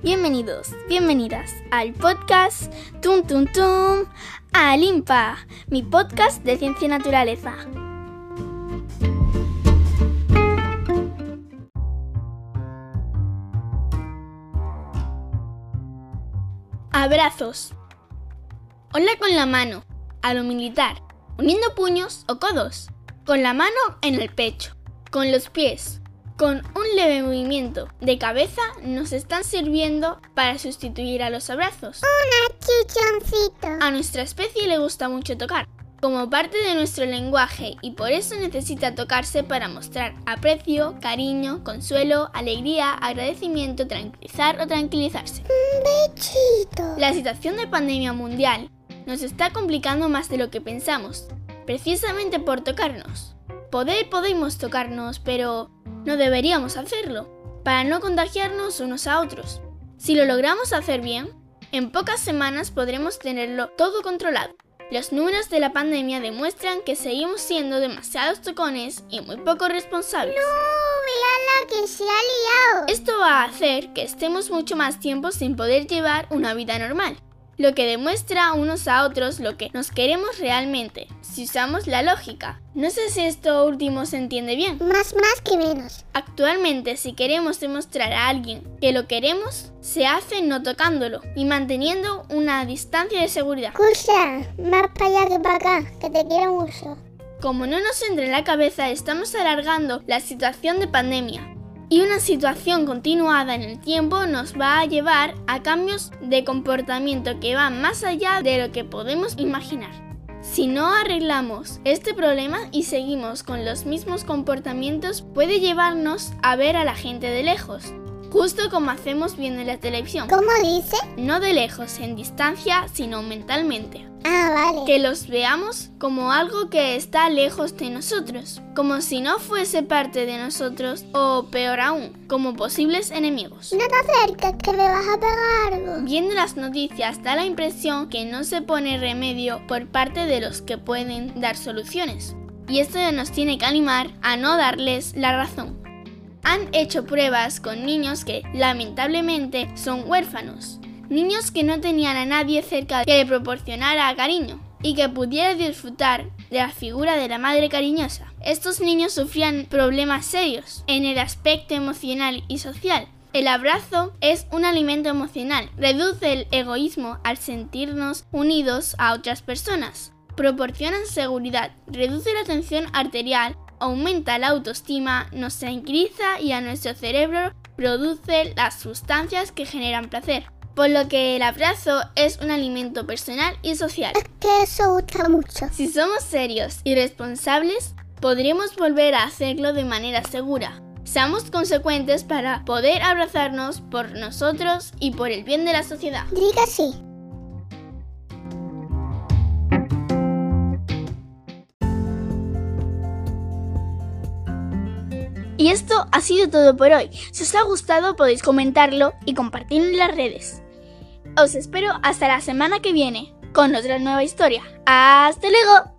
Bienvenidos, bienvenidas al podcast Tum Tum Tum Alimpa, mi podcast de ciencia y naturaleza. Abrazos. Hola con la mano, a lo militar, uniendo puños o codos, con la mano en el pecho, con los pies, con un leve movimiento de cabeza nos están sirviendo para sustituir a los abrazos. Un chichoncito. A nuestra especie le gusta mucho tocar, como parte de nuestro lenguaje y por eso necesita tocarse para mostrar aprecio, cariño, consuelo, alegría, agradecimiento, tranquilizar o tranquilizarse. Un bechito. La situación de pandemia mundial nos está complicando más de lo que pensamos, precisamente por tocarnos. Poder podemos tocarnos, pero no deberíamos hacerlo, para no contagiarnos unos a otros. Si lo logramos hacer bien, en pocas semanas podremos tenerlo todo controlado. Los números de la pandemia demuestran que seguimos siendo demasiados tocones y muy poco responsables. No, la que se ha liado. Esto va a hacer que estemos mucho más tiempo sin poder llevar una vida normal lo que demuestra unos a otros lo que nos queremos realmente, si usamos la lógica. No sé si esto último se entiende bien. Más más que menos. Actualmente, si queremos demostrar a alguien que lo queremos, se hace no tocándolo y manteniendo una distancia de seguridad. Escucha, más para allá que para acá, que te quiero mucho. Como no nos entra en la cabeza, estamos alargando la situación de pandemia, y una situación continuada en el tiempo nos va a llevar a cambios de comportamiento que van más allá de lo que podemos imaginar. Si no arreglamos este problema y seguimos con los mismos comportamientos, puede llevarnos a ver a la gente de lejos, justo como hacemos viendo la televisión. ¿Cómo dice? No de lejos, en distancia, sino mentalmente. Ah, vale. Que los veamos como algo que está lejos de nosotros, como si no fuese parte de nosotros o peor aún, como posibles enemigos. No te acerques que me vas a pegar algo. Viendo las noticias da la impresión que no se pone remedio por parte de los que pueden dar soluciones. Y esto nos tiene que animar a no darles la razón. Han hecho pruebas con niños que lamentablemente son huérfanos niños que no tenían a nadie cerca que le proporcionara cariño y que pudiera disfrutar de la figura de la madre cariñosa. Estos niños sufrían problemas serios en el aspecto emocional y social. El abrazo es un alimento emocional, reduce el egoísmo al sentirnos unidos a otras personas, proporcionan seguridad, reduce la tensión arterial, aumenta la autoestima, nos tranquiliza y a nuestro cerebro produce las sustancias que generan placer por lo que el abrazo es un alimento personal y social. Es que eso gusta mucho. Si somos serios y responsables, podremos volver a hacerlo de manera segura. Seamos consecuentes para poder abrazarnos por nosotros y por el bien de la sociedad. Diga sí. Y esto ha sido todo por hoy. Si os ha gustado podéis comentarlo y compartirlo en las redes. Os espero hasta la semana que viene con otra nueva historia. ¡Hasta luego!